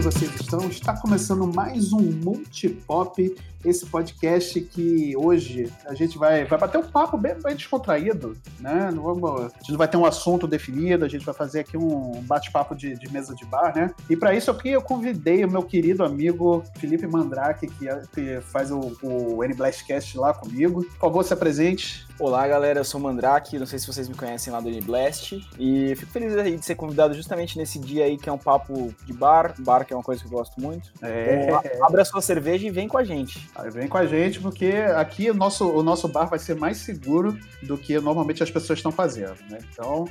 que vocês estão? Está começando mais um Multipop, esse podcast que hoje a gente vai, vai bater um papo bem, bem descontraído, né? Não vamos, a gente não vai ter um assunto definido, a gente vai fazer aqui um bate-papo de, de, mesa de bar, né? E para isso aqui eu convidei o meu querido amigo Felipe Mandrake, que, que faz o, o N-Blastcast lá comigo. Por favor, se apresente. Olá, galera, eu sou o Mandrake, não sei se vocês me conhecem lá do N-Blast, e fico feliz aí de ser convidado justamente nesse dia aí que é um papo de bar, bar que é uma coisa que eu gosto muito. É. Então, abra a sua cerveja e vem com a gente. Vem com a gente, porque aqui o nosso, o nosso bar vai ser mais seguro do que normalmente as pessoas estão fazendo, né? Então,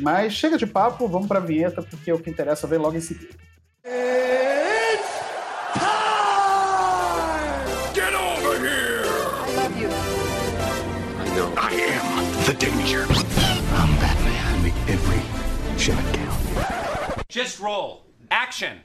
mas chega de papo, vamos pra vinheta, porque o que interessa vem logo em seguida. It's the danger. I'm Batman. Make every shot count. Just roll. Action!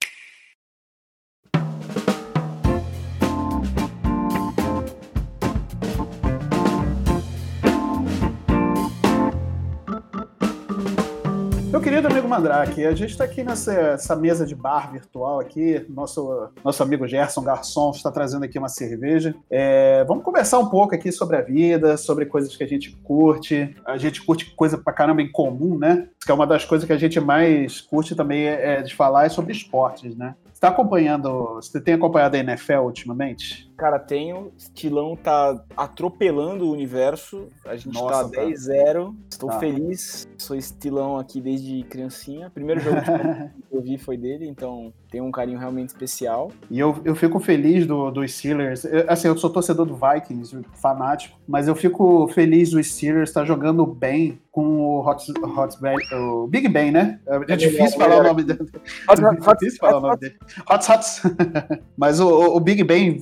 Meu querido amigo Mandrake, a gente está aqui nessa mesa de bar virtual aqui, nosso, nosso amigo Gerson Garçom está trazendo aqui uma cerveja. É, vamos conversar um pouco aqui sobre a vida, sobre coisas que a gente curte. A gente curte coisa pra caramba em comum, né? Que é uma das coisas que a gente mais curte também é, é de falar é sobre esportes, né? Você tá acompanhando, você tem acompanhado a NFL ultimamente? Cara, tenho. Estilão tá atropelando o universo. A gente Nossa, tá 10-0. Estou tá. feliz. Sou estilão aqui desde criancinha. Primeiro jogo que eu vi foi dele, então tem um carinho realmente especial. E eu, eu fico feliz do, dos Steelers. Eu, assim, eu sou torcedor do Vikings, fanático, mas eu fico feliz do Steelers estar tá jogando bem com o, Hot, Hot, o Big Ben, né? É, é difícil falar o nome dele. É difícil falar o nome dele. Hot Hots. mas o, o Big Ben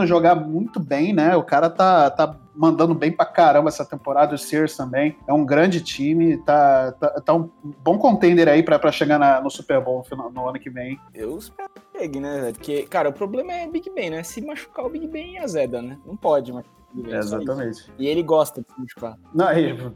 voltando a jogar muito bem, né? O cara tá, tá mandando bem pra caramba essa temporada. O Sears também é um grande time, tá, tá, tá um bom contender aí pra, pra chegar na, no Super Bowl no, no, ano que vem. Eu espero que pegue, né? Porque, cara, o problema é Big Ben, né? Se machucar o Big Ben a Zeda, né? Não pode mas É, exatamente. E ele gosta de se machucar. Não,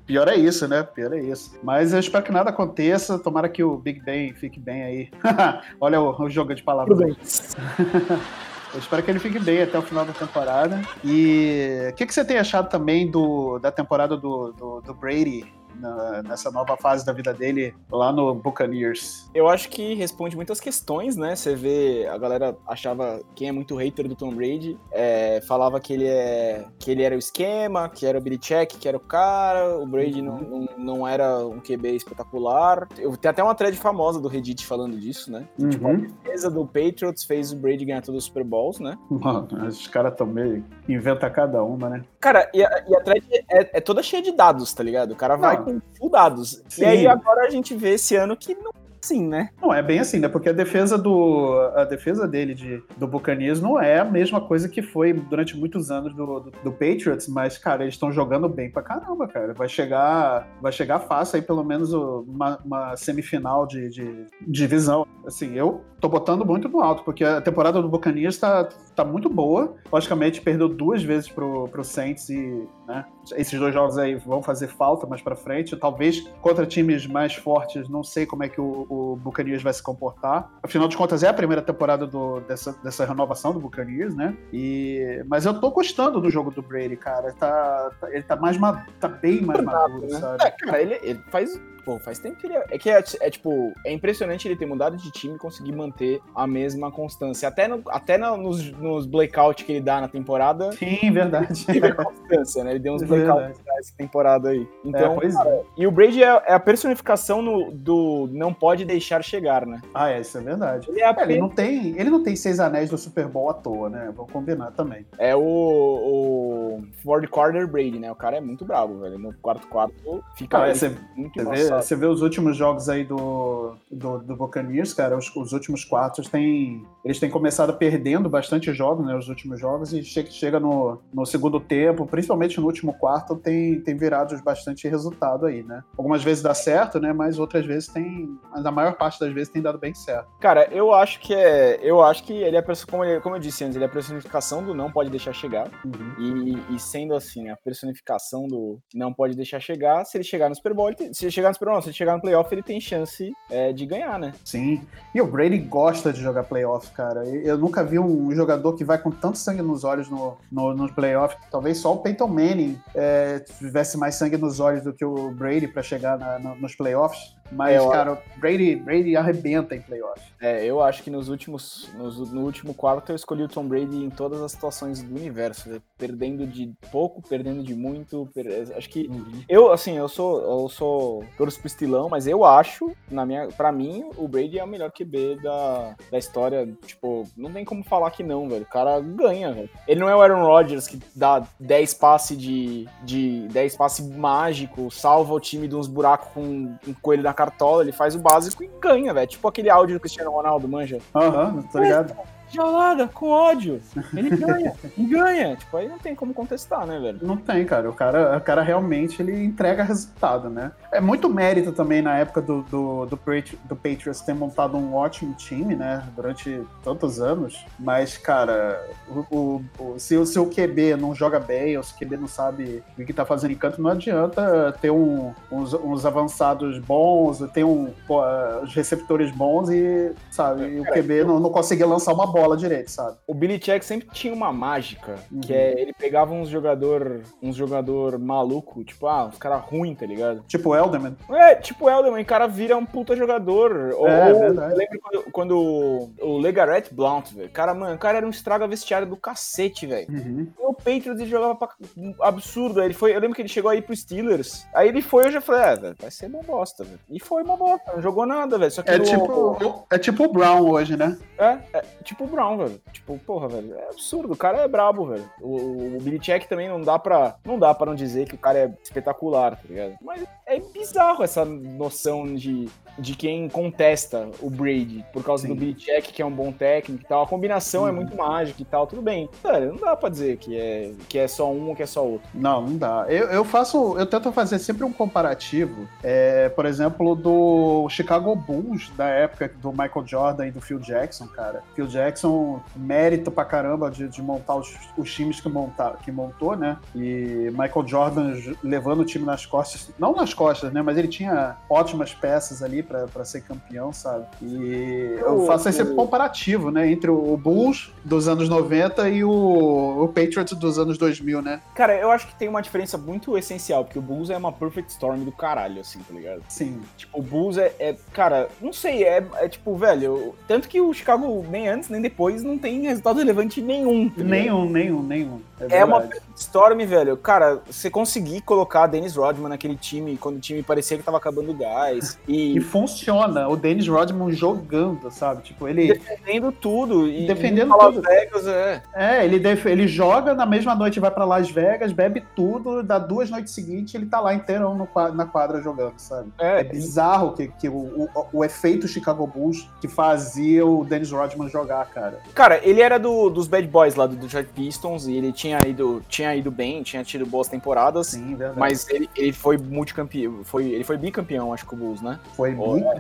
pior é isso, né? Pior é isso. Mas eu espero que nada aconteça. Tomara que o Big Ben fique bem aí. Olha o, o jogo de palavras. Eu espero que ele fique bem até o final da temporada. E o que, que você tem achado também do, da temporada do, do, do Brady na, nessa nova fase da vida dele lá no Buccaneers? Eu acho que responde muitas questões, né? Você vê, a galera achava, quem é muito hater do Tom Brady, é, falava que ele, é, que ele era o esquema, que era o Belichick, que era o cara, o Brady uhum. não, não, não, era um QB espetacular. Eu, tem até uma thread famosa do Reddit falando disso, né? Uhum. Tipo, a defesa do Patriots fez o Brady ganhar todos os Super Bowls, né? Mano, os caras também inventa cada uma, né? Cara, e a, e a thread é, é, toda cheia de dados, tá ligado? O cara vai com full dados. Sim. E aí agora a gente vê esse ano que não assim, né? Não, é bem assim, né? Porque a defesa do a defesa dele de, do Buccaneers não é a mesma coisa que foi durante muitos anos do, do, do Patriots, mas, cara, eles estão jogando bem pra caramba, cara. Vai chegar, vai chegar fácil aí pelo menos uma, uma semifinal de, de, divisão. Assim, eu tô botando muito no alto, porque a temporada do Buccaneers tá, tá muito boa. Logicamente, perdeu duas vezes pro, pro Saints e, né, esses dois jogos aí vão fazer falta mais para frente. Talvez contra times mais fortes, não sei como é que o, o Buccaneers vai se comportar. Afinal de contas, é a primeira temporada do, dessa, dessa renovação do Buccaneers, né? E, mas eu tô gostando do jogo do Brady, cara. Tá, tá ele tá mais tá bem mais maduro, né? sabe? É, cara, ele, ele faz Pô, faz tempo que ele é. É que é, é, tipo, é impressionante ele ter mudado de time e conseguir manter a mesma constância. Até, no, até no, nos, nos blackout que ele dá na temporada. Sim, verdade. Teve constância, né? Ele deu uns blackouts nessa temporada aí. Então, é, cara, é. e o Brady é, é, a personificação no, do não pode deixar chegar, né? Ah, é, isso é verdade. Ele, é ele, não tem, ele não tem seis anéis do Super Bowl à toa, né? Vou combinar também. É o, o Ford Quarter Brady, né? O cara é muito bravo, velho. No quarto quarto fica ah, você, muito você vê, você vê os últimos jogos aí do, do, do Buccaneers, cara, os, os últimos quartos têm. Eles têm começado perdendo bastante jogos, né? Os últimos jogos, e chega, chega no, no segundo tempo, principalmente no último quarto, tem, tem virado bastante resultado aí, né? Algumas vezes dá certo, né? Mas outras vezes tem. Mas a maior parte das vezes tem dado bem certo. Cara, eu acho que é. Eu acho que ele é como, ele, como eu disse antes, ele é a personificação do não pode deixar chegar. Uhum. E, e sendo assim, a personificação do não pode deixar chegar. Se ele chegar no Super Bowl, ele se ele chegar no Super Não, se chegar no playoff, ele tem chance é, de ganhar, né? Sim. E o Brady gosta de jogar playoff, cara. Eu nunca vi um jogador que vai com tanto sangue nos olhos no, no, no playoff. Talvez só o Peyton Manning é, tivesse mais sangue nos olhos do que o Brady para chegar na, na, nos playoffs. Mas, é, cara, o Brady, Brady arrebenta em playoff. É, eu acho que nos últimos. Nos, no último quarto eu escolhi o Tom Brady em todas as situações do universo. Né? Perdendo de pouco, perdendo de muito. Per... Acho que. Uhum. Eu, assim, eu sou. Eu sou torço pro estilão, mas eu acho, na minha, pra mim, o Brady é o melhor QB da, da história. Tipo, não tem como falar que não, velho. O cara ganha, velho. Ele não é o Aaron Rodgers que dá 10 passes de, de 10 passes mágico, salva o time de uns buracos com um coelho na cartola, ele faz o básico e ganha, velho. Tipo aquele áudio do Cristiano Ronaldo, manja. Aham, uhum, tá ligado? Com ódio. Ele ganha, e ganha. Tipo, aí não tem como contestar, né, velho? Não tem, cara. O cara, o cara realmente ele entrega resultado, né? É muito mérito também na época do, do, do, do Patriots ter montado um ótimo time, né? Durante tantos anos. Mas, cara, o, o, o, se o seu QB não joga bem, ou se o QB não sabe o que tá fazendo em canto, não adianta ter um, uns, uns, avançados bons, ter um, pô, os receptores bons e, sabe, é, o QB não, não conseguir lançar uma bola bola direito, sabe? O Billy Check sempre tinha uma mágica, uhum. que é ele pegava uns jogador, uns jogador maluco, tipo, ah, uns cara ruim, tá ligado? Tipo o Elderman. É, tipo o Elderman, o cara vira um puta jogador. É, ou, verdade. Eu lembro quando, quando o Legaret Blount, velho, cara, mano, o cara era um estraga vestiário do cacete, velho. Uhum. O Patriots ele jogava pra... absurdo, ele foi, eu lembro que ele chegou aí pro Steelers, aí ele foi, eu já falei, é, velho, vai ser uma bosta, velho. E foi uma bosta, não jogou nada, velho. É, no... tipo, é tipo o Brown hoje, né? É, é tipo o Brown, velho. Tipo, porra, velho, é absurdo. O cara é brabo, velho. O, o Check também não dá pra não dá para não dizer que o cara é espetacular, tá ligado? Mas é bizarro essa noção de, de quem contesta o Brady por causa Sim. do Check que é um bom técnico e tal. A combinação é muito mágica e tal, tudo bem. Cara, não dá pra dizer que é, que é só um ou que é só outro. Não, não dá. Eu, eu faço, eu tento fazer sempre um comparativo, é, por exemplo, do Chicago Bulls da época do Michael Jordan e do Phil Jackson, cara. Phil Jackson, mérito pra caramba de, de montar os, os, times que, montar, que montou, né? E Michael Jordan levando o time nas costas, não nas costas, né? Mas ele tinha ótimas peças ali para ser campeão, sabe? E eu faço esse comparativo, né? Entre o Bulls dos anos 90 e o, o Patriots dos anos 2000, né? Cara, eu acho que tem uma diferença muito essencial, porque o Bulls é uma perfect storm do caralho, assim, tá ligado? Sim. Tipo, o Bulls é, é cara, não sei, é, é tipo, velho, tanto que o Chicago nem antes nem depois não tem resultado relevante nenhum. Tá nenhum, nenhum, nenhum. É, é uma Storm, velho. Cara, você conseguir colocar Dennis Rodman naquele time quando o time parecia que tava acabando o gás. E, e funciona. O Dennis Rodman jogando, sabe? Tipo, ele. Defendendo tudo. E defendendo tudo. Las Vegas, é. É, ele, def... ele joga na mesma noite, vai para Las Vegas, bebe tudo, dá duas noites seguintes, ele tá lá inteirão no, na quadra jogando, sabe? É, é bizarro que, que o, o, o, efeito Chicago Bulls que fazia o Dennis Rodman jogar, cara. Cara, ele era do, dos Bad Boys lá do Detroit Pistons e ele tinha ido, tinha ido bem, tinha tido boas temporadas. Sim, verdade. Mas ele, ele foi multicampeão, foi, ele foi bicampeão, acho que o Bulls, né? Foi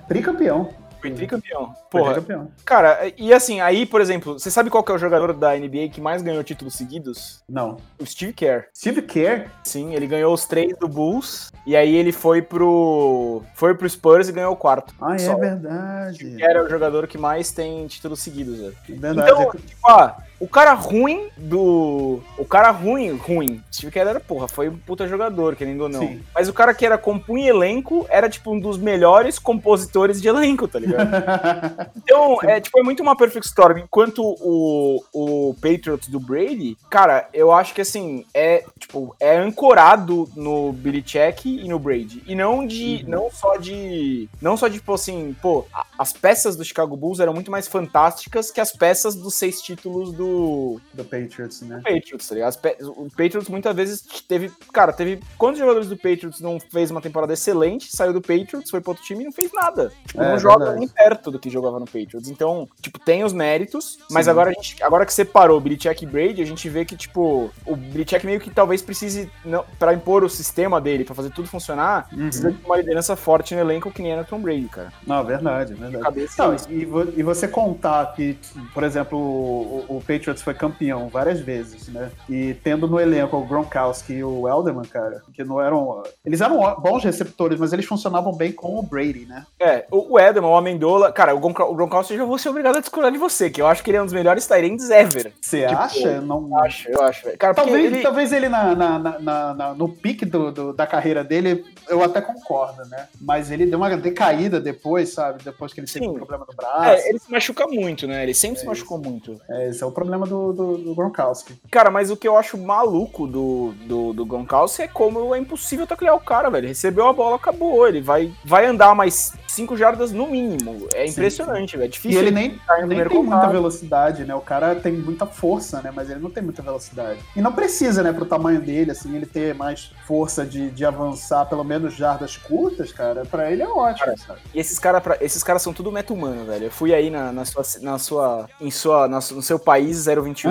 Tricampeão. Foi tricampeão. Porra. Tricampeão. Cara, e assim, aí, por exemplo, você sabe qual que é o jogador da NBA que mais ganhou títulos seguidos? Não. O Steve Kerr. Steve Kerr? Sim, ele ganhou os três do Bulls e aí ele foi pro foi pro Spurs e ganhou o quarto. Ah, é verdade. Steve Kerr é o jogador que mais tem títulos seguidos, velho. Verdade. Então, tipo, ah, o cara ruim do. O cara ruim, ruim. Steve Kerr era, porra, foi um puta jogador, querendo ou não. Sim. Mas o cara que era compunha elenco era, tipo, um dos melhores compositores de elenco, tá ligado? então, é, tipo, é muito uma perfect storm. Enquanto o, o Patriots do Brady, cara, eu acho que, assim, é, tipo, é ancorado no Billy Check e no Brady. E não de. Uhum. Não só de. Não só de, tipo, assim, pô, as peças do Chicago Bulls eram muito mais fantásticas que as peças dos seis títulos do do. Patriots, né? Do Patriots, tá ligado? O Patriots muitas vezes teve. Cara, teve. Quantos jogadores do Patriots não fez uma temporada excelente, saiu do Patriots, foi pro outro time e não fez nada? Tipo, é, não joga nem perto do que jogava no Patriots. Então, tipo, tem os méritos, mas agora a gente. Agora que separou Belichick e Brady, a gente vê que, tipo, o Belichick meio que talvez precise, não, pra impor o sistema dele, pra fazer tudo funcionar, uhum. precisa de uma liderança forte no elenco que nem era Tom Brady, cara. Não, verdade, verdade. Não, e, e você contar que, por exemplo, o, o Patriots Patriots foi campeão várias vezes, né? E tendo no elenco o Gronkowski e o Elderman, cara, que não eram. Eles eram bons receptores, mas eles funcionavam bem com o Brady, né? É, o Elderman, o Amendola. Cara, o Gronkowski eu já vou ser obrigado a discordar de você, que eu acho que ele é um dos melhores Tyrands ever. Você tipo, acha? Não acho, eu acho. Cara, talvez ele... talvez ele na, na, na, na no pique do, do, da carreira dele, eu até concordo, né? Mas ele deu uma decaída depois, sabe? Depois que ele Sim. teve um problema no braço. É, ele se machuca muito, né? Ele sempre é se machucou isso. muito. É, esse é o problema do, do, do, Gronkowski. Cara, mas o que eu acho maluco do, do, do Gronkowski é como é impossível taclear o cara, velho. Recebeu a bola, acabou. Ele vai, vai andar mais 5 jardas no mínimo. É impressionante, sim, velho. É difícil. E ele nem, nem tem muita velocidade, né? O cara tem muita força, né? Mas ele não tem muita velocidade. E não precisa, né, pro tamanho dele, assim, ele ter mais força de, de avançar pelo menos jardas curtas, cara, pra ele é ótimo, cara, sabe? E esses caras esses caras são tudo meta humano, velho. Eu fui aí na, na sua, na sua, em sua, na, no seu país 021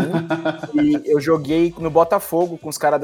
e eu joguei no Botafogo com os caras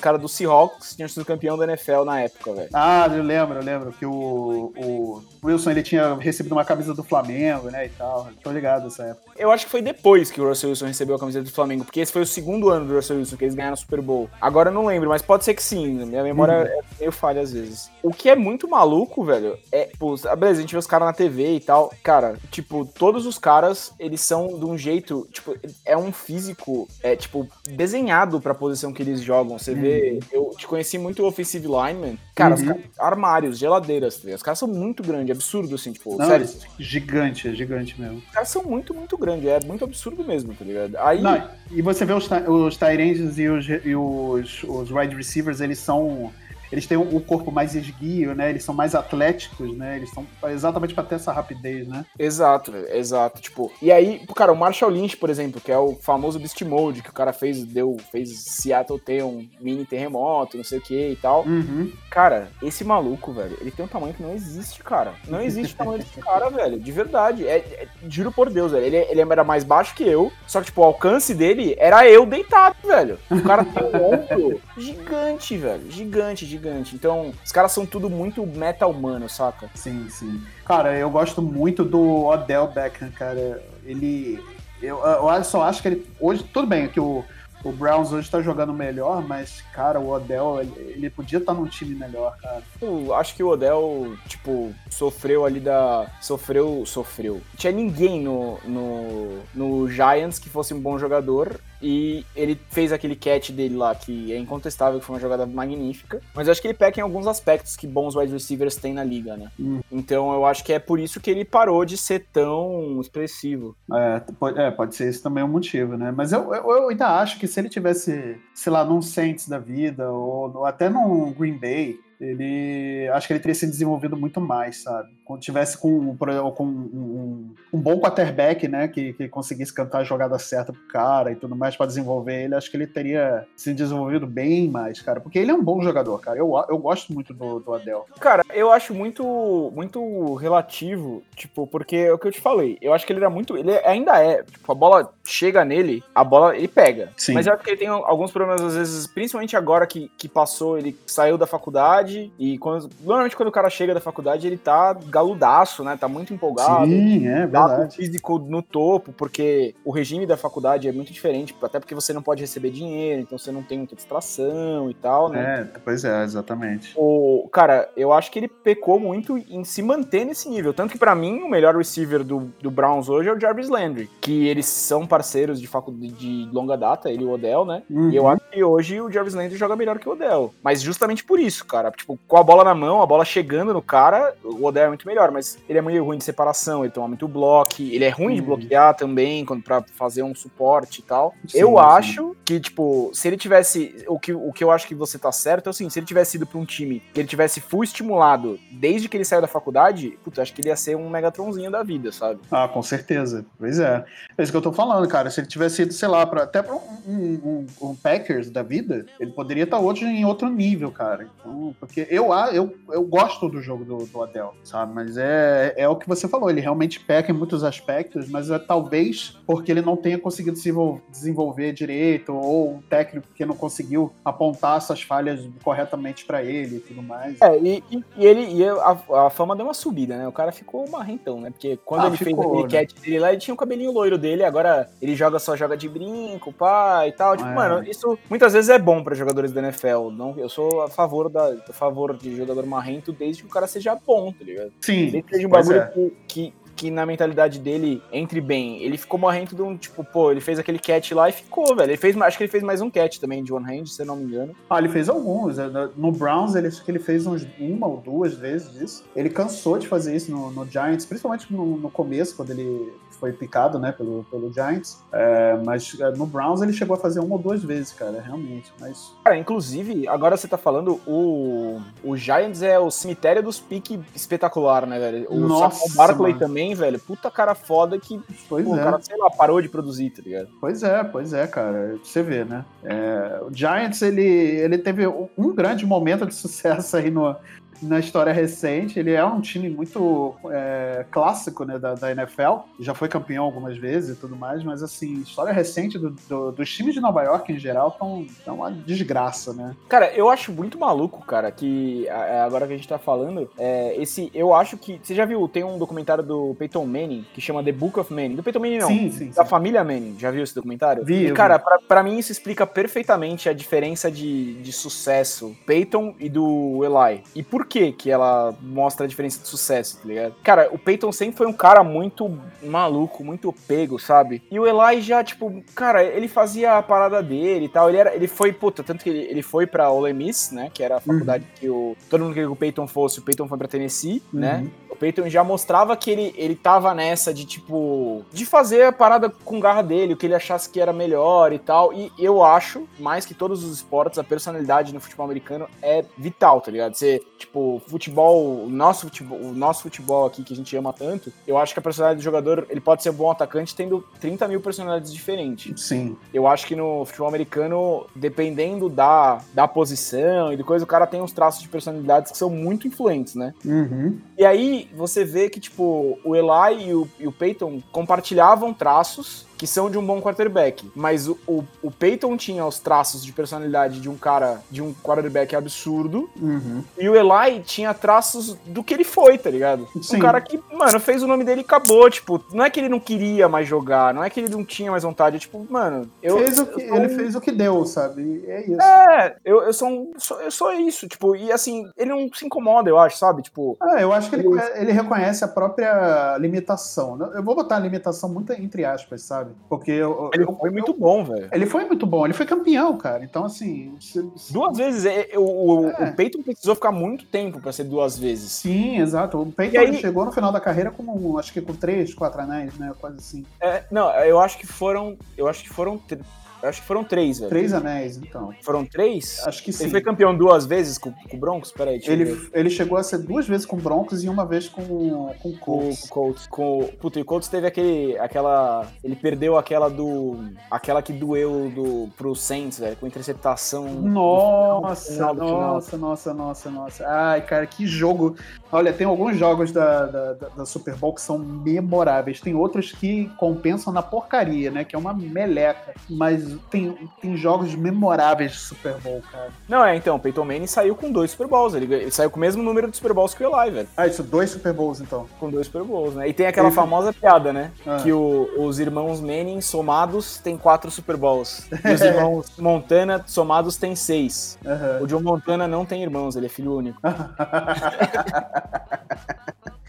caras do Seahawks, que tinham sido campeão da NFL na época, velho. Ah, eu lembro, eu lembro que o, o Wilson ele tinha recebido uma camisa do Flamengo, né, e tal. Tô ligado nessa época. Eu acho que foi depois que o Russell Wilson recebeu a camisa do Flamengo, porque esse foi o segundo ano do Russell Wilson que eles ganharam o Super Bowl. Agora eu não lembro, mas pode ser que sim. Minha memória uhum. é meio falha às vezes. O que é muito maluco, velho, é, pô, beleza, a gente vê os caras na TV e tal. Cara, tipo, todos os caras, eles são de um jeito, tipo, é um físico, é, tipo, desenhado pra posição que eles jogam. Você uhum. vê, eu te conheci muito offensive lineman. Cara, uhum. os caras, armários, geladeiras, tá os caras são muito grandes, absurdo, assim, tipo, Não, sério. Gigante, é gigante mesmo. Os caras são muito, muito grandes, é muito absurdo mesmo, tá ligado? Aí... Não, e você vê os, os Tyrants e os, e os, os wide receivers, eles são eles têm o corpo mais esguio, né? Eles são mais atléticos, né? Eles são exatamente para ter essa rapidez, né? Exato, exato. Tipo, e aí, cara, o Marshall Lynch, por exemplo, que é o famoso Beast Mode, que o cara fez, deu, fez Seattle ter um mini terremoto, não sei o que e tal. Uhum. Cara, esse maluco, velho, ele tem um tamanho que não existe, cara. Não existe o tamanho desse cara, velho. De verdade. É, é, juro por Deus, velho. Ele, ele era mais baixo que eu, só que, tipo, o alcance dele era eu deitado, velho. O cara tem um ombro gigante, velho. Gigante, gigante gigante. Então, os caras são tudo muito meta humano, saca? Sim, sim. Cara, eu gosto muito do Odell Beckham, cara. Ele. Eu, eu só acho que ele. Hoje, tudo bem que o o Browns hoje tá jogando melhor, mas, cara, o Odell, ele, ele podia estar tá num time melhor, cara. Eu acho que o Odell, tipo, sofreu ali da. Sofreu. Sofreu. Tinha ninguém no, no, no Giants que fosse um bom jogador. E ele fez aquele catch dele lá, que é incontestável, que foi uma jogada magnífica. Mas eu acho que ele peca em alguns aspectos que bons wide receivers têm na liga, né? Hum. Então eu acho que é por isso que ele parou de ser tão expressivo. É, pode, é, pode ser esse também o um motivo, né? Mas eu, eu, eu ainda acho que se ele tivesse, sei lá, num Saints da vida, ou até num Green Bay, ele acho que ele teria se desenvolvido muito mais, sabe? Quando tivesse com, com um, um, bom quarterback, né, que, que conseguisse cantar a jogada certa pro cara e tudo mais para desenvolver ele, acho que ele teria se desenvolvido bem mais, cara, porque ele é um bom jogador, cara. Eu, eu gosto muito do, do Adel. Cara, eu acho muito muito relativo, tipo, porque é o que eu te falei. Eu acho que ele era muito, ele ainda é, tipo, a bola chega nele, a bola ele pega. Sim. Mas eu acho que ele tem alguns problemas às vezes, principalmente agora que, que passou, ele saiu da faculdade faculdade e quando, normalmente quando o cara chega da faculdade ele tá galudaço, né? Tá muito empolgado. Sim, é verdade. físico no topo, porque o regime da faculdade é muito diferente, até porque você não pode receber dinheiro, então você não tem muita distração e tal, né? É, pois é, exatamente. O cara, eu acho que ele pecou muito em se manter nesse nível, tanto que para mim o melhor receiver do, do Browns hoje é o Jarvis Landry, que eles são parceiros de faculdade de longa data, ele e o Odell, né? Uhum. E eu acho que hoje o Jarvis Landry joga melhor que o Odell, mas justamente por isso, cara tipo, com a bola na mão, a bola chegando no cara, o Odell é muito melhor, mas ele é muito ruim de separação, ele toma muito bloco, ele é ruim de bloquear também, quando para fazer um suporte e tal. Sim, eu sim. acho que, tipo, se ele tivesse, o que, o que eu acho que você tá certo é assim, se ele tivesse ido pra um time que ele tivesse full estimulado desde que ele saiu da faculdade, puta, acho que ele ia ser um Megatronzinho da vida, sabe? Ah, com certeza. Pois é. É isso que eu tô falando, cara. Se ele tivesse ido, sei lá, pra, até pra um, um, um Packers da vida, ele poderia estar tá hoje em outro nível, cara. Então, Porque eu, eu, eu gosto do jogo do, do Adel, sabe? Mas é, é o que você falou, ele realmente peca em muitos aspectos, mas é talvez porque ele não tenha conseguido se desenvolver direito, ou um técnico que não conseguiu apontar essas falhas corretamente para ele e tudo mais. É, e, e ele e a, a, fama deu uma subida, né? O cara ficou marrentão, né? Porque quando ah, ele ficou, fez aquele né? cat dele lá, ele tinha o um cabelinho loiro dele, agora ele joga só joga de brinco, pá e tal. Tipo, é. mano, isso muitas vezes é bom para jogadores da NFL. Não, eu sou a favor, da, a favor de jogador marrento desde que o cara seja bom, tá ligado? Sim. Desde que seja um bagulho é. que, que na mentalidade dele entre bem. Ele ficou morrendo de um, tipo, pô, ele fez aquele catch lá e ficou, velho. Ele fez, acho que ele fez mais um catch também de one hand, se eu não me engano. Ah, ele fez alguns. É, no Browns, ele, acho que ele fez uns, uma ou duas vezes isso. Ele cansou de fazer isso no, no Giants, principalmente no, no começo, quando ele foi picado, né, pelo, pelo Giants. É, mas é, no Browns ele chegou a fazer uma ou duas vezes, cara, realmente. Mas... Cara, inclusive, agora você tá falando, o, o Giants é o cemitério dos piques espetacular, né, velho? O Nossa, Barkley mano. também, velho. Puta cara foda que pois pô, é. o cara, sei lá, parou de produzir, tá ligado? Pois é, pois é, cara. Você vê, né? É, o Giants, ele, ele teve um grande momento de sucesso aí no, na história recente. Ele é um time muito é, clássico né, da, da, NFL, já foi campeão algumas vezes e tudo mais, mas assim, história recente do, do, dos times de Nova York em geral estão tão uma desgraça, né? Cara, eu acho muito maluco, cara, que agora que a gente tá falando, é, esse, eu acho que, você já viu, tem um documentário do Peyton Manning que chama The Book of Manning, do Peyton Manning não, sim, sim, da sim. família Manning, já viu esse documentário? Vi, e, cara, pra, pra, mim isso explica perfeitamente a diferença de, de sucesso Peyton e do Eli. E por que que ela mostra a diferença de sucesso, tá ligado? Cara, o Peyton sempre foi um cara muito maluco, muito pego, sabe? E o Eli já, tipo, cara, ele fazia a parada dele e tal. Ele era, ele foi, puta, tanto que ele, ele foi pra Ole Miss, né? Que era a faculdade uhum. que o. Todo mundo queria que o Peyton fosse, o Peyton foi pra Tennessee, né? uhum. né? O Peyton já mostrava que ele, ele tava nessa de, tipo, de fazer a parada com garra dele, o que ele achasse que era melhor e tal. E eu acho, mais que todos os esportes, a personalidade no futebol americano é vital, tá ligado? Você, tipo, futebol, o nosso futebol, o nosso futebol aqui que a gente ama tanto, eu acho que a personalidade do jogador, ele pode ser um bom atacante tendo 30 mil personalidades diferentes. Sim. Eu acho que no futebol americano, dependendo da, da posição e de coisa, o cara tem uns traços de personalidades que são muito influentes, né? Uhum. E aí você vê que, tipo, o Eli e o, e o Peyton compartilhavam traços que são de um bom quarterback. Mas o, o, o Peyton tinha os traços de personalidade de um cara, de um quarterback absurdo. Uhum. E o Eli tinha traços do que ele foi, tá ligado? Sim. Um cara que, mano, fez o nome dele e acabou. Tipo, não é que ele não queria mais jogar, não é que ele não tinha mais vontade. Tipo, mano, eu. Fez o que, eu ele fez o que deu, sabe? É isso. É, eu, eu, sou um, sou, eu sou isso. Tipo, e assim, ele não se incomoda, eu acho, sabe? Tipo. Ah, eu acho que ele, ele reconhece a própria limitação. Eu vou botar a limitação muito entre aspas, sabe? Sabe? Porque eu, ele eu, foi muito bom, velho. Ele foi muito bom, ele foi campeão, cara. Então, assim. Se, se... Duas vezes. É, o, é. o Peyton precisou ficar muito tempo para ser duas vezes. Sim, exato. O Peyton aí... chegou no final da carreira com, acho que com três, quatro anéis, né? Quase assim. É, não, eu acho que foram. Eu acho que foram eu acho que foram três, velho. Três anéis, então. Foram três? Acho que sim. Ele foi campeão duas vezes com, com o Broncos? Peraí, deixa ele, eu ele chegou a ser duas vezes com o Broncos e uma vez com, com o Colts. Com o Colts. Com, puta, e o Colts teve aquele, aquela... Ele perdeu aquela do... Aquela que doeu do, pro Saints, velho, com interceptação. Nossa, final, nossa, nossa, nossa, nossa. Ai, cara, que jogo. Olha, tem alguns jogos da, da, da, Super Bowl que são memoráveis. Tem outros que compensam na porcaria, né? Que é uma meleca. Mas tem, tem jogos memoráveis de Super Bowl, cara. Não, é, então, o Peyton Manning saiu com dois Super Bowls. Ele, ele saiu com o mesmo número de Super Bowls que o Eli, velho. Ah, isso, dois Super Bowls, então. Com dois Super Bowls, né? E tem aquela famosa piada, né? Ah. Que o, os irmãos Manning somados têm quatro Super Bowls. E os irmãos Montana somados têm seis. O John Montana não tem irmãos, ele é filho único.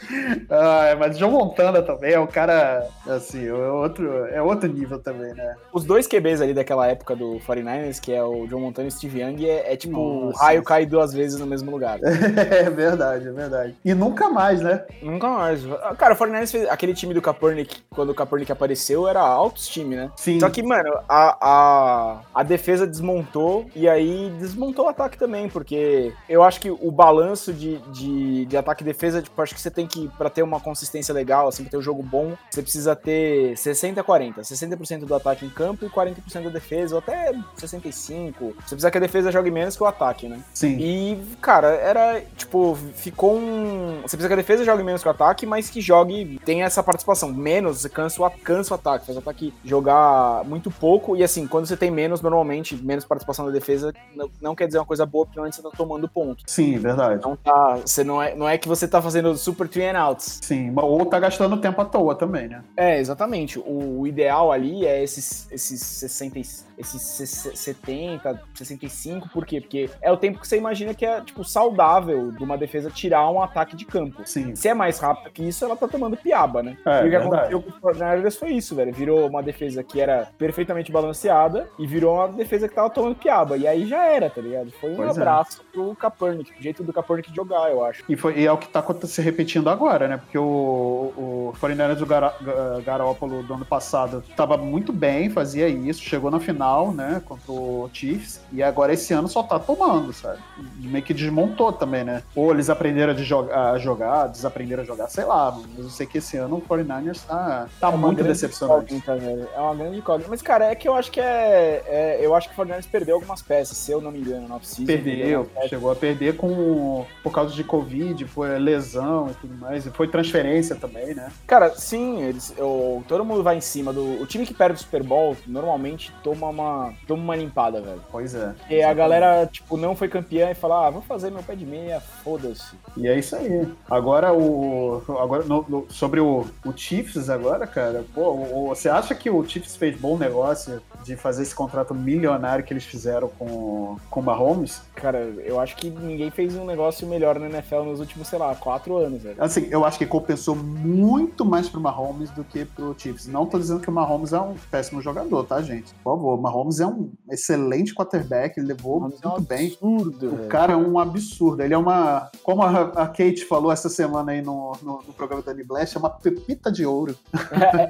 ah, mas João Montana também é um cara, assim, é outro, é outro nível também, né? Os dois QBs ali daquela época do 49ers, que é o João Montana e o Steve Young, é, é tipo o raio cai duas vezes no mesmo lugar. é verdade, é verdade. E nunca mais, né? Nunca mais. Cara, o 49ers fez aquele time do Kaepernick, quando o Kaepernick apareceu, era altos time, né? Sim. Só que, mano, a, a, a defesa desmontou e aí desmontou o ataque também, porque eu acho que o balanço de, de, de ataque e defesa, tipo, acho que você tem que para ter uma consistência legal, assim, pra ter um jogo bom, você precisa ter 60-40. 60%, do ataque em campo e 40% da defesa, ou até 65%. Você precisa que a defesa jogue menos que o ataque, né? Sim. E, cara, era, tipo, ficou um... Você precisa que a defesa jogue menos que o ataque, mas que jogue, tenha essa participação. Menos, cansa o, cansa o ataque, faz o ataque jogar muito pouco. E, assim, quando você tem menos, normalmente, menos participação da defesa, não, não quer dizer uma coisa boa, porque normalmente você tá tomando ponto. Sim, verdade. Não tá... Você não é, não é que você tá fazendo super and outs. Sim, ou tá gastando tempo à toa também, né? É, exatamente. O, o ideal ali é esses, esses 60, esses 70, 65, por quê? Porque é o tempo que você imagina que é, tipo, saudável de uma defesa tirar um ataque de campo. Sim. Se é mais rápido que isso, ela tá tomando piaba, né? É, e o que aconteceu com o Fortnite foi isso, velho. Virou uma defesa que era perfeitamente balanceada e virou uma defesa que tava tomando piaba. E aí já era, tá ligado? Foi um Pois é. abraço pro Kaepernick, o jeito do Kaepernick jogar, eu acho. E, foi, e é o que tá se repetindo agora, né? Porque o, o 49ers do Gara, Ga- Garoppolo do ano passado tava muito bem, fazia isso, chegou na final, né? Contra o Chiefs, e agora esse ano só tá tomando, sabe? Meio que desmontou também, né? Ou eles aprenderam de jogar, a jogar, desaprenderam a jogar, sei lá, mas eu sei que esse ano o 49ers tá, tá É muito decepcionante. incógnita, velho. É uma grande incógnita. Mas, cara, é que eu acho que é. é- eu acho que o Fortnite perdeu algumas peças, se eu não me engano, na off-season. Perdeu, chegou a perder com, por causa de Covid, foi lesão e tudo mais, e foi transferência também, né? Cara, sim, eles, eu- todo mundo vai em cima do. O time que perde o Super Bowl normalmente toma uma, toma uma limpada, velho. Pois é. E a galera, tipo, não foi campeã e fala, ah, vou fazer meu pé de meia, foda-se. E é isso aí. Agora, o, agora no- no- sobre o, o Chiefs agora, cara, pô, o- você acha que o Chiefs fez bom negócio de fazer esse contrato milionário que eles fizeram com, com o Mahomes? Cara, eu acho que ninguém fez um negócio melhor na NFL nos últimos, sei lá, quatro anos, velho. Assim, eu acho que compensou muito mais pro Mahomes do que pro Chiefs. Não tô dizendo que o Mahomes é um péssimo jogador, tá, gente? Por favor, o Mahomes é um excelente quarterback, ele levou Mas é um muito bem. absurdo, O velho. cara é um absurdo. Ele é uma. Como a, a Kate falou essa semana aí no, no, no programa da Blast, é uma pepita de ouro.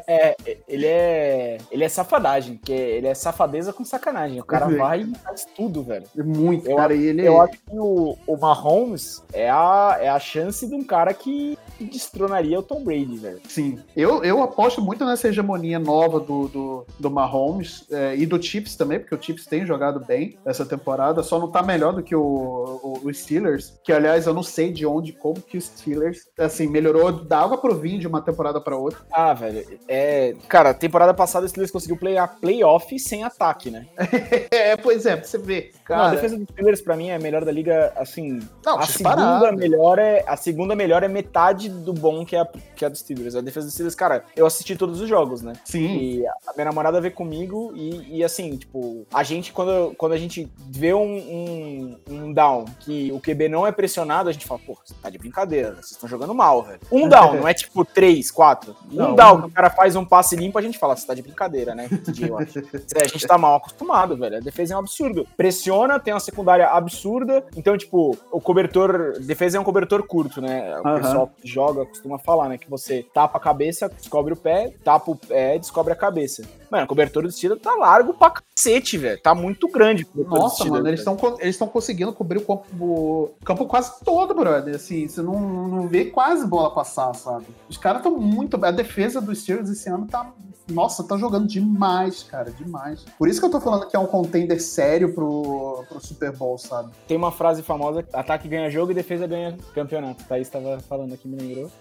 É, é, ele é. Ele é safadagem, porque ele é safadeza com sacanagem. O cara Uhum. vai e faz tudo, velho. É Muito, Eu cara. E ele Eu acho que o, o Mahomes é a, é a chance de um cara que destronaria o Tom Brady, velho. Sim, eu, eu aposto muito nessa hegemonia nova do, do, do Mahomes é, e do Chiefs também, porque o Chiefs tem jogado bem essa temporada, só não tá melhor do que o, o, o Steelers, que aliás eu não sei de onde, como que o Steelers, assim, melhorou da água pro vinho de uma temporada pra outra. Ah, velho. É. Cara, temporada passada o Steelers conseguiu play, a playoff sem ataque, né? É, pois é, pra você ver, Não, a cara. defesa dos Steelers, pra mim, é a melhor da liga, assim. Não, a segunda melhor é. A segunda melhor é metade do bom que é a, que é a dos Steelers. A defesa dos Steelers, cara, eu assisti todos os jogos, né? Sim, E a minha namorada veio comigo e, e, assim, tipo, a gente, quando, quando a gente vê um, um, um down que o QB não é pressionado, a gente fala, pô, você tá de brincadeira, vocês estão jogando mal, velho. Um down, não é tipo três, quatro. Um Não. down, que o cara faz um passe limpo, a gente fala, você tá de brincadeira, né? Watt? É, a gente tá mal acostumado, velho. A defesa é um absurdo. Pressiona, tem uma secundária absurda. Então, tipo, o cobertor. Defesa é um cobertor curto, né? O pessoal que joga costuma falar, né? Que você tapa a cabeça, descobre o pé, tapa o pé, descobre a cabeça. Mano, o cobertor do Steelers tá largo pra cacete, velho. Tá muito grande. do Nossa, Steelers, mano, eles estão eles estão conseguindo cobrir o campo, o campo quase todo, brother. Assim, você não, não vê quase bola passar, sabe? Os caras estão muito. A defesa dos Steelers esse ano tá. Nossa, tá jogando demais, cara, demais. Por isso que eu tô falando que é um contender sério pro, pro Super Bowl, sabe? Tem uma frase famosa: ataque ganha jogo e defesa ganha campeonato. Thaís tava falando aqui, me lembrou.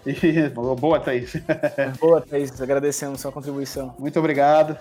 Boa, Thaís. Boa, Thaís, agradecemos sua contribuição. Muito obrigado.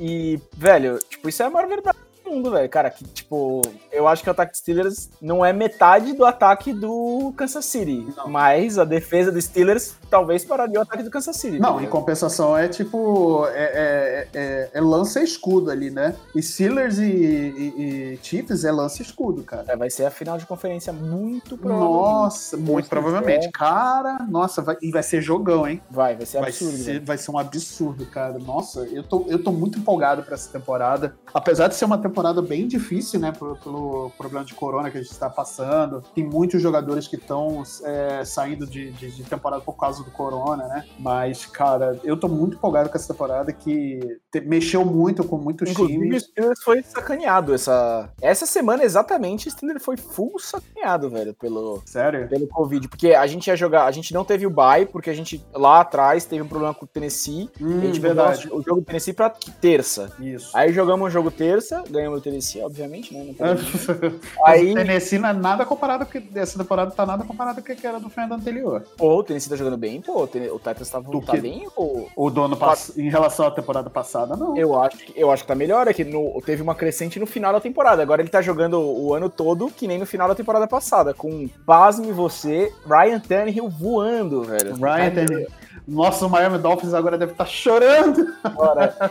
E, velho, tipo, isso é a maior verdade mundo, velho. Cara, que, tipo, eu acho que o ataque dos Steelers não é metade do ataque do Kansas City. Não. Mas a defesa dos Steelers talvez pararia o ataque do Kansas City. Não, em compensação é tipo. É, é, é, é lança escudo ali, né? E Steelers e, e, e Chiefs é lança escudo, cara. É, vai ser a final de conferência muito provavelmente. Nossa, muito Se provavelmente. Cara, nossa, vai, e vai ser jogão, hein? Vai, vai ser Vai absurdo. ser, velho. vai ser um absurdo, cara. Nossa, eu tô, eu tô muito empolgado pra essa temporada. Apesar de ser uma temporada temporada bem difícil, né? Pelo, pelo problema de corona que a gente está passando. Tem muitos jogadores que estão é, saindo de, de, de, temporada por causa do corona, né? Mas, cara, eu tô muito empolgado com essa temporada que te, mexeu muito com muitos Inclusive, times. O Steelers foi sacaneado essa, essa semana exatamente. O Steelers foi full sacaneado, velho, pelo, Sério? pelo Covid. Porque a gente ia jogar, a gente não teve o bye, porque a gente lá atrás teve um problema com o Tennessee. Hum, a gente verdade. o jogo do Tennessee pra terça. Isso. Aí jogamos o jogo terça, ganhamos o Tennessee, obviamente, né? Aí... O Tennessee não é nada comparado, porque essa temporada tá nada comparado com o que era do final anterior. Pô, o Tennessee tá jogando bem, pô, o Titans tá, tá que... bem, pô. O dono pass... em relação à temporada passada, não. Eu acho que, eu acho que tá melhor, é que no, teve uma crescente no final da temporada. Agora ele tá jogando o ano todo, que nem no final da temporada passada, com, pasme você, Ryan Tannehill voando, velho. Ryan Tannehill. Nossa, o Miami Dolphins agora deve estar tá chorando.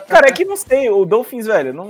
Cara, é que não sei, o Dolphins, velho, não,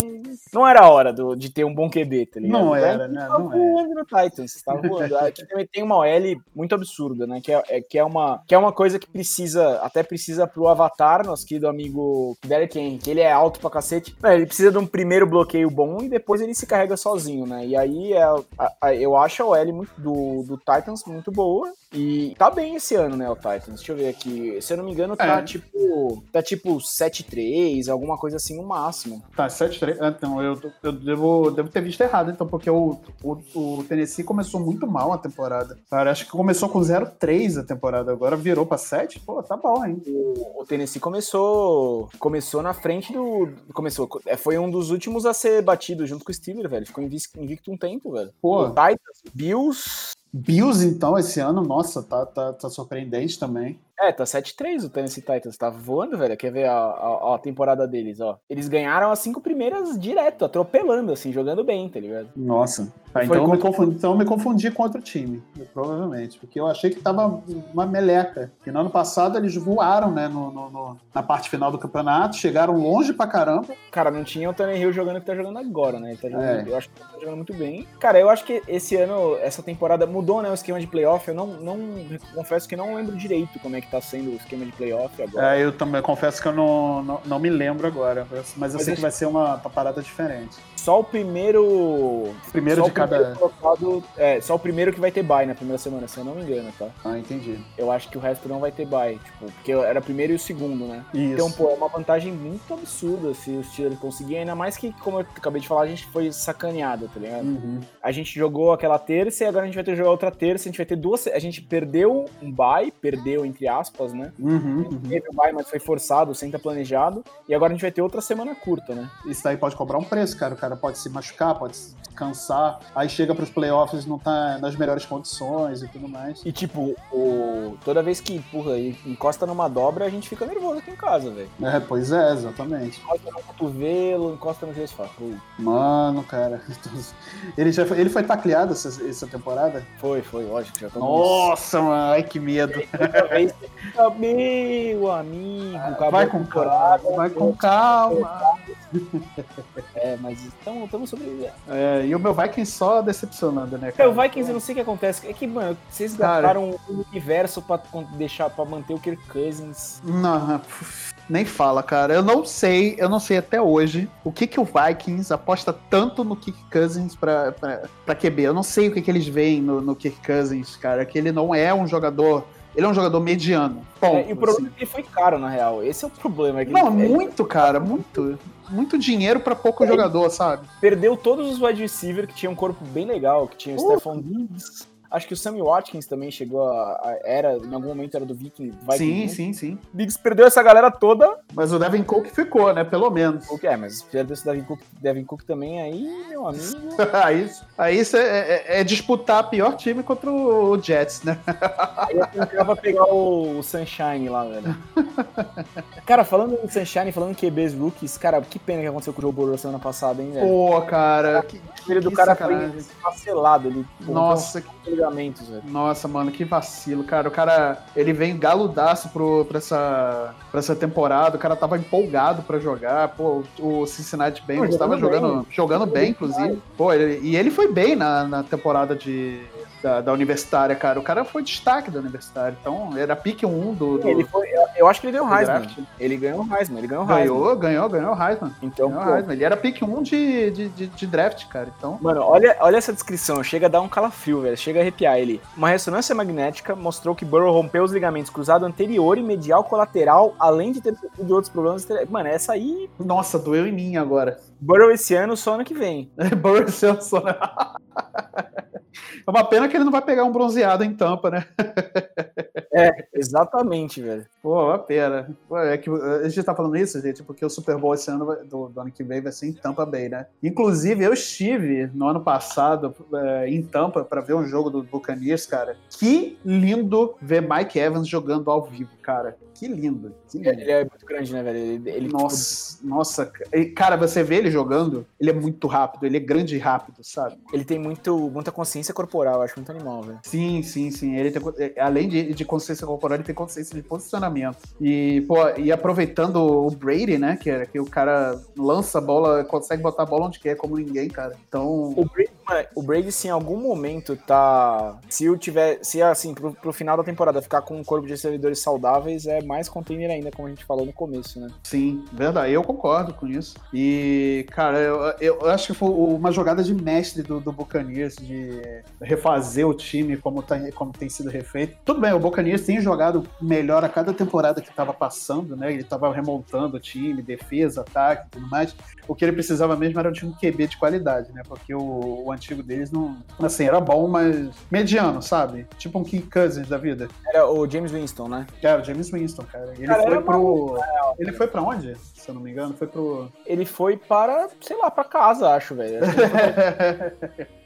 não era hora do, de ter um bom QB, tá ligado? Não era, né? Tava voando no Titans, tava voando. Aqui também tem uma OL muito absurda, né? Que é, é, que, é uma, que é uma coisa que precisa, até precisa pro Avatar, nosso querido amigo Derek Henry, que ele é alto pra cacete. ele precisa de um primeiro bloqueio bom e depois ele se carrega sozinho, né? E aí é, a, a, eu acho a OL muito, do, do Titans muito boa. E tá bem esse ano, né, o Titans. Deixa eu ver aqui. Se eu não me engano, tá é. tipo. Tá tipo 7-3, alguma coisa assim no máximo. Tá, 7-3. Ah, então, eu, eu devo, devo ter visto errado, então, porque o, o, o Tennessee começou muito mal a temporada. Cara, acho que começou com 0-3 a temporada, agora virou pra 7. Pô, tá bom, hein? O, o Tennessee começou. Começou na frente do. Começou. É, foi um dos últimos a ser batido junto com o Steelers, velho. Ficou invicto um tempo, velho. Pô. O Titans, Bills, Bills, então, esse ano, nossa, tá, tá, tá surpreendente também. É, tá 7-3 o Tennessee Titans, tá voando, velho. Quer ver a, a, a, temporada deles, ó. Eles ganharam as cinco primeiras direto, atropelando, assim, jogando bem, tá ligado? Nossa. Tá, então, eu me confundi, então me confundi com outro time, provavelmente. Porque eu achei que tava uma meleca. E no ano passado eles voaram, né, no, no, no na parte final do campeonato, chegaram longe pra caramba. Cara, não tinha o Tannehill jogando o que tá jogando agora, né? Tá jogando, é. Eu acho que tá jogando muito bem. Cara, eu acho que esse ano, essa temporada mudou, né, o esquema de playoff. Eu não, não confesso que não lembro direito como é que tá sendo o esquema de playoff agora. É, eu também confesso que eu não, não, não me lembro agora, mas eu mas sei que vai ser uma, uma parada diferente. Só o primeiro. Primeiro de cada. Colocado, é, só o primeiro que vai ter bye na primeira semana, se eu não me engano, tá? Ah, entendi. Eu acho que o resto não vai ter bye, tipo, porque era o primeiro e o segundo, né? Isso. Então, pô, é uma vantagem muito absurda se os Steelers conseguirem, ainda mais que, como eu acabei de falar, a gente foi sacaneado, tá ligado? Uhum. A gente jogou aquela terça e agora a gente vai ter que jogar outra terça, a gente vai ter duas. A gente perdeu um bye, perdeu entre aspas, né? Uhum, uhum. Teve o bye, mas foi forçado, sem estar planejado. E agora a gente vai ter outra semana curta, né? Isso daí pode cobrar um preço, cara. O cara pode se machucar, pode se cansar. Aí chega pros playoffs não tá nas melhores condições e tudo mais. E tipo, o... toda vez que empurra e encosta numa dobra, a gente fica nervoso aqui em casa, velho. É, pois é, exatamente. Encosta no cotovelo, encosta no gesso fala, Mano, cara. Ele, já foi, ele foi tacleado essa, essa temporada? Foi, foi, lógico. Já Nossa, mano, ai que medo. Meu amigo, ah, vai com calma, vai com calma. É, mas estamos sobrevivendo. É, e o meu Vikings só decepcionando, né? Cara? É, o Vikings eu não sei o que acontece. É que, mano, vocês gastaram o universo pra deixar para manter o Kirk Cousins. Não, nem fala, cara. Eu não sei, eu não sei até hoje o que que o Vikings aposta tanto no Kirk Cousins pra, pra, pra QB. Eu não sei o que que eles veem no, no Kirk Cousins, cara. Que ele não é um jogador ele é um jogador mediano. Ponto, é, e o problema assim. é que ele foi caro, na real. Esse é o problema. É não, muito, cara, muito. Muito dinheiro para pouco é, jogador, sabe? Perdeu todos os wide receiver que tinham um corpo bem legal, que tinha o uh. Stephon Diggs, Acho que o Sammy Watkins também chegou a, a, Era, em algum momento era do Viking. Viking sim, né? sim, sim. Biggs perdeu essa galera toda. Mas o Devin Cook ficou, né? Pelo menos. O que é, mas perdeu esse Devin Cook, Devin Cook também aí, meu amigo. aí aí é, é, é, disputar pior time contra o Jets, né? aí eu pra pegar o, o, Sunshine lá, velho. cara, falando do Sunshine, falando em QBs rookies, cara, que pena que aconteceu com o Joe Burrow semana passada, hein, velho? Pô, cara. Que, que, do cara foi cancelado ali. Nossa, que velho. Nossa, mano, que vacilo, cara. O cara, ele vem galudaço pro, pra, essa, pra essa temporada. O cara tava empolgado pra jogar. Pô, o Cincinnati Bengals tava jogando, bem. jogando bem, inclusive. Pô, ele, e ele foi bem na, na temporada de, da, da, universitária, cara. O cara foi destaque da universitária. Então, era pique 1 do. do... Ele foi, eu, acho que ele ganhou o Heisman. draft. Ele ganhou o Heisman, ele ganhou o Heisman. Ganhou, ganhou, ganhou o Heisman. Então, Ganhou Heisman. Ele era pick 1 de, de, de, de draft, cara. Então. Mano, olha, olha essa descrição, chega a dar um calafrio, velho, chega a arrepiar ele. Uma ressonância magnética mostrou que Burrow rompeu os ligamentos cruzado anterior e medial colateral, além de ter sofrido outros problemas. Mano, essa aí, Nossa, doeu em mim agora. Burrow esse ano, só ano que vem. Boris Johnson, né? É uma pena que ele não vai pegar um bronzeado em tampa, né? É, exatamente, velho. Pô, uma pena. Pô, é que a gente tá falando isso, gente, porque o Super Bowl esse ano, do, do ano que vem vai ser em Tampa Bay, né? Inclusive, eu estive no ano passado é, em Tampa para ver um jogo do Buccaneers, cara. Que lindo ver Mike Evans jogando ao vivo, cara. Que lindo. Que lindo. Ele é muito grande, né, velho? Ele, ele, Nossa, nossa. E, Cara, você vê ele jogando, ele é muito rápido, ele é grande e rápido, sabe? ele tem muito, muita consciência corporal, acho muito animal, velho. Sim, sim, sim. Ele tem, é, além de, de consciência corporal, ele tem consciência de posicionamento. E, pô, e aproveitando o Brady, né? Que, é, que o cara lança a bola, consegue botar a bola onde quer, como ninguém, cara. Então. O Brady, o Brady, se em algum momento tá. Se eu tiver. Se assim, pro, pro final da temporada ficar com um corpo de servidores saudáveis, é mais container ainda, como a gente falou no começo, né? Sim, verdade. Eu concordo com isso. E, cara, eu, eu acho que foi uma jogada de mestre do, do Buccaneers de refazer o time como, tá, como tem sido refeito. Tudo bem, o Buccaneers tem jogado melhor a cada temporada que estava passando, né? Ele estava remontando o time, defesa, ataque e tudo mais. O que ele precisava mesmo era um time QB de qualidade, né? Porque o, o antigo deles não. Assim, era bom, mas mediano, sabe? Tipo um King Cousins da vida. Era o James Winston, né? Era o James Winston, cara. Ele Cara, foi pro. Ele foi pra onde? Se eu não me engano, foi pro. Ele foi para, sei lá, para casa, acho, velho.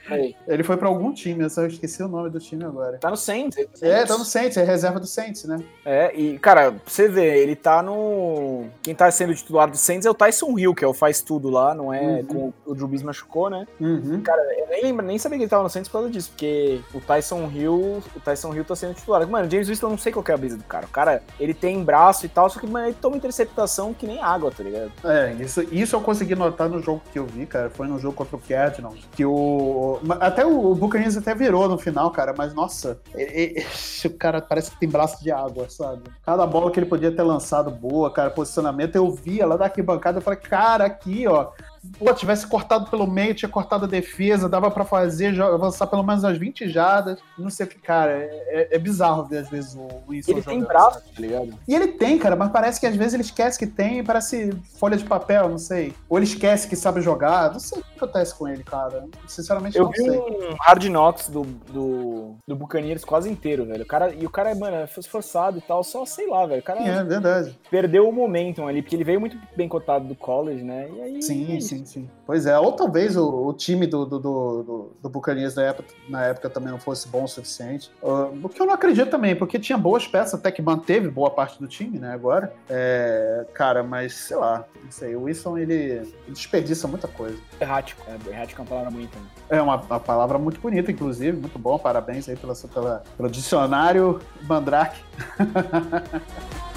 Aí. ele foi pra algum time, eu só esqueci o nome do time agora. Tá no Saints. É, tá no Saints, é reserva do Saints, né? É, e, cara, pra você ver, ele tá no. Quem tá sendo titular do Saints é o Tyson Hill, que é o faz tudo lá, não é? Uhum. Com o Drew Brees machucou, né? Uhum. Eu nem lembro, nem sabia que ele tava no Saints por causa disso, porque o Tyson Hill, o Tyson Hill tá sendo titular. Mano, o James Winston, eu não sei qual é a brisa do cara. O cara, ele tem braço e tal, só que, mano, ele toma interceptação que nem água, tá ligado? É, isso, isso eu consegui notar no jogo que eu vi, cara. Foi no jogo contra o Cardinals. Que o. Até o Buccaneers até virou no final, cara, mas nossa, e- e- o cara parece que tem braço de água, sabe? Cada bola que ele podia ter lançado boa, cara, posicionamento, eu via lá da arquibancada, eu falei, cara, aqui, ó. Pô, tivesse cortado pelo meio, tinha cortado a defesa, dava pra fazer, avançar pelo menos umas 20 jardas. Não sei o que, cara. É, é- é bizarro ver às vezes o Winston Ele tem braço, tá ligado? E ele tem, cara, mas parece que às vezes ele esquece que tem e parece folha de papel, não sei. Ou ele esquece que sabe jogar, não sei o que acontece com ele, cara. Sinceramente, Eu não vi sei. um hard knocks do, do, do Buccaneers quase inteiro, velho. O cara, e o cara, mano, é esforçado e tal, só sei lá, velho. O cara É, verdade. perdeu o momentum ali, porque ele veio muito bem cotado do college, né? E aí. é Sim. Sim, sim. Pois é, ou talvez o, o time do, do, do, do, Buccaneers na época, na época também não fosse bom o suficiente. Uh, o que eu não acredito também, porque tinha boas peças, até que manteve boa parte do time, né, agora. É, cara, mas sei lá, não sei. O Wilson, ele, ele desperdiça muita coisa. Errático. É, errático é uma palavra bonita. Né? É uma, uma palavra muito bonita, inclusive, muito bom. Parabéns aí pela, sua- pela, pelo dicionário Mandrake.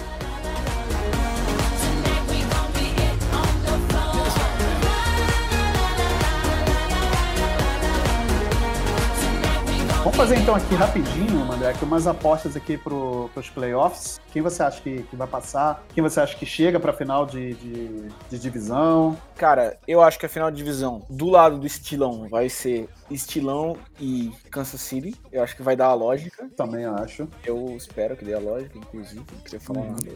Vamos fazer então aqui rapidinho, Mandrake, umas apostas aqui pro, pros playoffs. Quem você acha que, que vai passar? Quem você acha que chega pra final de, de, de divisão? Cara, eu acho que a final de divisão do lado do estilão vai ser estilão e Kansas City. Eu acho que vai dar a lógica. Também acho. Eu espero que dê a lógica, inclusive. Não queria falar Uhum. nada.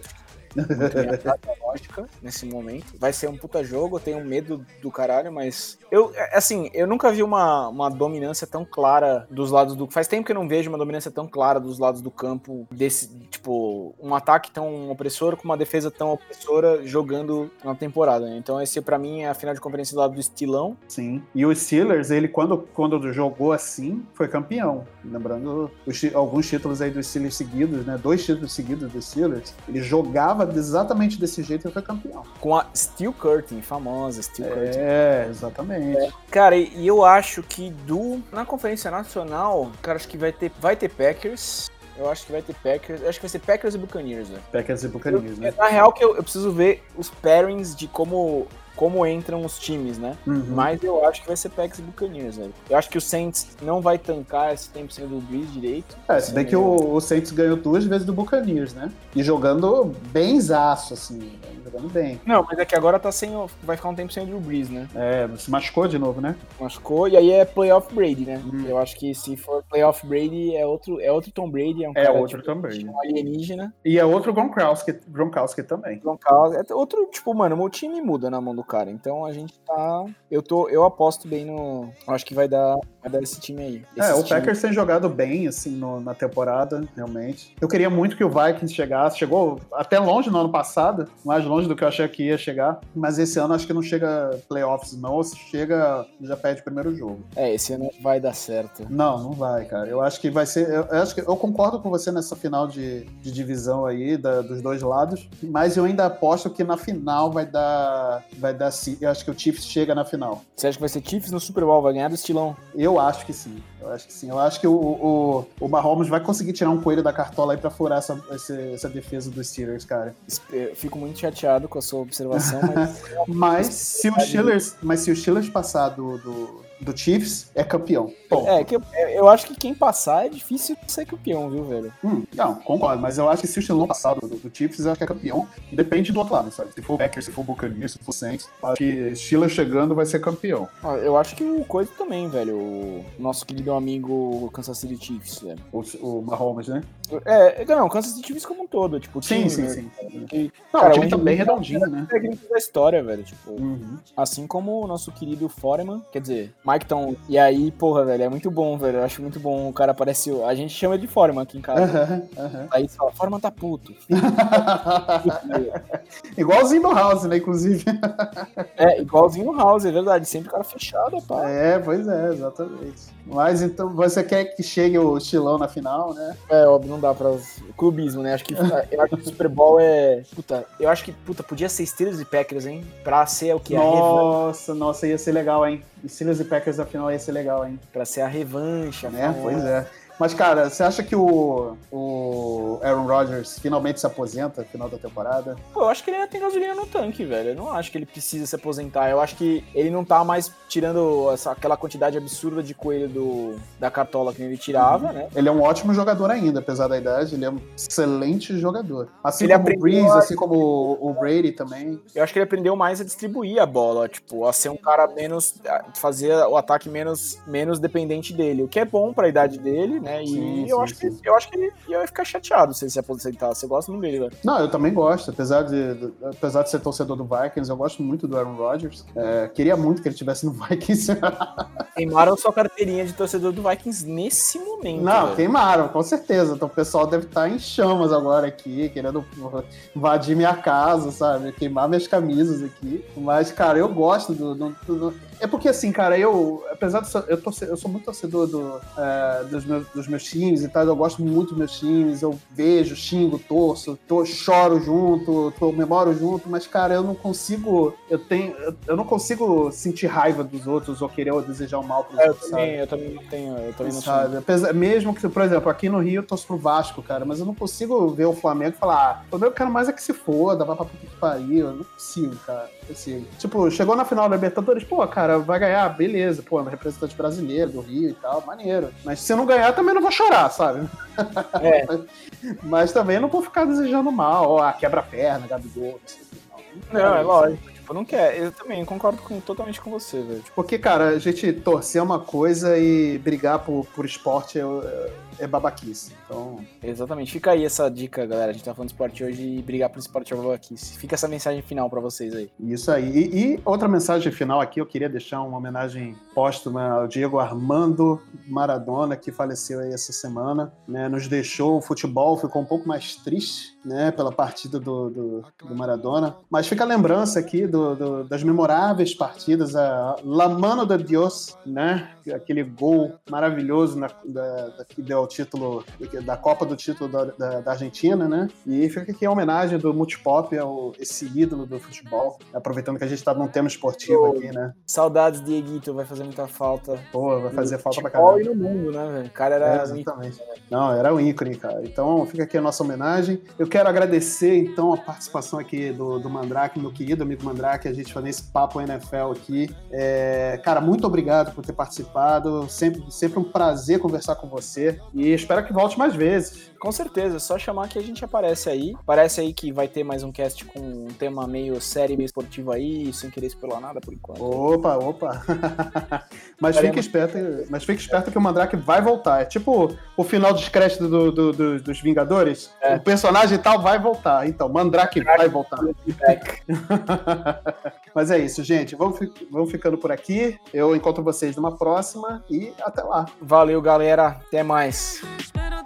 Lógica nesse momento. Vai ser um puta jogo, eu tenho medo do caralho, mas. Eu, é, assim, eu nunca vi uma, uma dominância tão clara dos lados do. Faz tempo que eu não vejo uma dominância tão clara dos lados do campo, desse, tipo, um ataque tão opressor com uma defesa tão opressora jogando na temporada. né? Então, esse pra mim é a final de conferência do lado do estilão. Sim. E o Steelers, ele quando, quando jogou assim, foi campeão. Lembrando os alguns títulos aí dos Steelers seguidos, né? Dois títulos seguidos dos Steelers. Ele jogava exatamente desse jeito e foi campeão. Com a Steel Curtain, famosa Steel Curtain. É, exatamente. Cara, e eu acho que do na conferência nacional, cara, acho que vai ter vai ter Packers. Eu acho que vai ter Packers. Eu acho que vai ser Packers e Buccaneers, velho. Packers e Buccaneers, né? Na real que eu, eu preciso ver os pairings de como como entram os times, né? Uhum. Mas eu acho que vai ser Packers e Buccaneers, velho. Eu acho que o Saints não vai tancar esse tempo sem do Breeze direito. É, se bem que o, o Saints ganhou duas vezes do Buccaneers, né? E jogando bem zaço, assim, jogando bem. Não, mas é que agora tá sem. o- Vai ficar um tempo sem o Drew Brees, né? É, se machucou de novo, né? Machucou, e aí é playoff Brady, né? Hum. Eu acho que se for playoff Brady, é outro, é outro Tom Brady, é um É outro tipo, Tom Brady. um alienígena. E é outro Gronkowski, Gronkowski também. Gronkowski, é outro, tipo, mano, o time muda na mão do cara. Então a gente tá. Eu tô. Eu aposto bem no. Acho que vai dar, vai dar esse time aí. É, o. Packers tem jogado bem, assim, no- na temporada, realmente. Eu queria muito que o Vikings chegasse. Chegou até longe no ano passado, mais longe do que eu achei que ia chegar. Mas esse ano acho que não chega playoffs, não. Ou se chega, já perde o primeiro jogo. É, esse ano vai dar certo. Não, não vai, cara. Eu acho que vai ser. Eu, eu acho que eu concordo com você nessa final de, de divisão aí, da- dos dois lados. Mas eu ainda aposto que na final vai dar. Vai dar sim. Eu acho que o Chiefs chega na final. Você acha que vai ser Chiefs no Super Bowl? Vai ganhar do estilão? Eu acho que sim. Eu acho que sim. Eu acho que o, o, o Mahomes vai conseguir tirar um coelho da cartola aí pra furar essa, esse- essa defesa dos Steelers, cara. Eu fico muito chateado com a sua observação, mas. Mas se o Steelers, mas se o Steelers passar do, do, do Chiefs, é campeão. Bom, é, que eu, eu acho que quem passar é difícil ser campeão, viu, velho? hum, não, concordo. Mas eu acho que se o Steelers passar do, do Chiefs, eu acho que é campeão. Depende do outro lado, sabe? Se for Packers, se for Buccaneers, se for Saints, acho que Steelers chegando vai ser campeão. Ah, Eu acho que o Coisa também, velho. O nosso querido amigo Kansas City Chiefs, velho. O, o Mahomes, né? É, não, Kansas City Chiefs como um todo, tipo, o Sim, time, sim, né? sim. Que- Não, Cara, o time o tá bem Reid redondinho, né? técnicos da história, velho. Tipo, Uhum. assim como o nosso querido Foreman, quer dizer, Mike Tom. E aí, porra, velho, é muito bom, velho. Eu acho muito bom. O cara parece. o- A gente chama ele de Foreman aqui em casa. Aham, aham. Aí você fala, Foreman tá puto. Igualzinho no House, né? Inclusive. é, igualzinho no House, é verdade. Sempre cara fechado, pá. É, pois é, exatamente. Mas então você quer que chegue o estilão na final, né? É, óbvio, não dá pra. Clubismo, né? Acho que, eu acho que o Super Bowl é. Puta, eu acho que, puta, podia ser Steelers e Packers, hein? Pra ser o que? A revanche. Nossa, nossa, ia ser legal, hein? Steelers e Packers na final ia ser legal, hein? Pra ser a revanche. Né? Pois é. Mas, cara, você acha que o, o Aaron Rodgers finalmente se aposenta no final da temporada? Pô, eu acho que ele ainda tem gasolina no tanque, velho. Eu não acho que ele precisa se aposentar. Eu acho que ele não tá mais tirando essa, aquela quantidade absurda de coelho do, da cartola que ele Uhum. tirava, né? Ele é um ótimo jogador ainda, apesar da idade. Ele é um excelente jogador. Assim Ele como o Breeze, a- assim como o, o Brady também. Eu acho que ele aprendeu mais a distribuir a bola, tipo, a ser um cara menos. a fazer o ataque menos, menos dependente dele. O que é bom pra idade dele, né? E Sim, eu, sim, acho que, eu acho que ele ia ficar chateado se ele se aposentar. Você gosta muito dele, velho. Não, eu também gosto. Apesar de, de- apesar de ser torcedor do Vikings, eu gosto muito do Aaron Rodgers. É, queria muito que ele estivesse no Vikings. Queimaram sua carteirinha de torcedor do Vikings nesse momento. Não, velho. queimaram, com certeza. Então o pessoal deve estar em chamas agora aqui, querendo invadir minha casa, sabe? Queimar minhas camisas aqui. Mas, cara, eu gosto do. do- do- É porque, assim, cara, eu, apesar de eu, torce- eu sou muito torcedor do, é, dos, meus, dos meus times e tal, eu gosto muito dos meus times, eu vejo, xingo, torço, tô, choro junto, comemoro junto, mas, cara, eu não consigo. Eu tenho. Eu, eu não consigo sentir raiva dos outros ou querer ou desejar o mal pros É, eu outros, sabe? também, eu também não tenho. Eu também não. Sabe? Apesar- mesmo que, por exemplo, aqui no Rio eu torço pro Vasco, cara, mas eu não consigo ver o Flamengo e falar, ah, o Flamengo eu quero mais é que se foda, vai pra puta que pariu. Eu não consigo, cara. Não consigo. Tipo, chegou na final da Libertadores, pô, cara, vai ganhar, beleza, pô, é um representante brasileiro do Rio e tal, maneiro. Mas se não ganhar, também não vou chorar, sabe? É. Mas também não vou ficar desejando mal, ó, ah, quebra-perna, Gabigol, não. Não, é lógico. Tipo, não quer. Eu também concordo com- totalmente com você, velho. Porque, cara, a gente torcer é uma coisa e brigar por, por esporte é, é, é babaquice. Então, exatamente. Fica aí essa dica, galera. A gente tá falando de esporte hoje e brigar pro esporte é aqui. Fica essa mensagem final pra vocês aí. Isso aí. E, e outra mensagem final aqui, eu queria deixar uma homenagem póstuma ao Diego Armando Maradona, que faleceu aí essa semana. né? Nos deixou, o futebol ficou um pouco mais triste, né? Pela partida do, do, do Maradona. Mas fica a lembrança aqui do, do- das memoráveis partidas, a La Mano de Dios, né? Aquele gol maravilhoso na- da- da- que deu o título da Copa do título da, da- da Argentina, né? E fica aqui a homenagem do Multipop ao esse ídolo do futebol, aproveitando que a gente tá num tema esportivo aqui, né? Saudades, Dieguito. Vai fazer muita falta. Pô, vai fazer falta pra caramba. e no mundo, né, velho? O cara era. É, exatamente. Não, era um ícone, cara. Então fica aqui a nossa homenagem. Eu quero agradecer, então, a participação aqui do, do Mandrake, meu querido amigo Mandrake. A gente fazer esse papo NFL aqui. É, cara, muito obrigado por ter participado. Sempre, sempre um prazer conversar com você. E espero que volte mais vezes. Com certeza, só chamar que a gente aparece aí. Parece aí que vai ter mais um cast com um tema meio série, meio esportivo aí, sem querer explorar nada por enquanto. Opa, opa. mas, fique esperto, mas fique esperto que o Mandrake vai voltar. É tipo o final dos créditos do, do, do, dos Vingadores. É. O personagem tal vai voltar. Então, Mandrake, Mandrake vai voltar. mas é isso, gente. Vamos, vamos ficando por aqui. Eu encontro vocês numa próxima e até lá. Valeu, galera. Até mais. Pero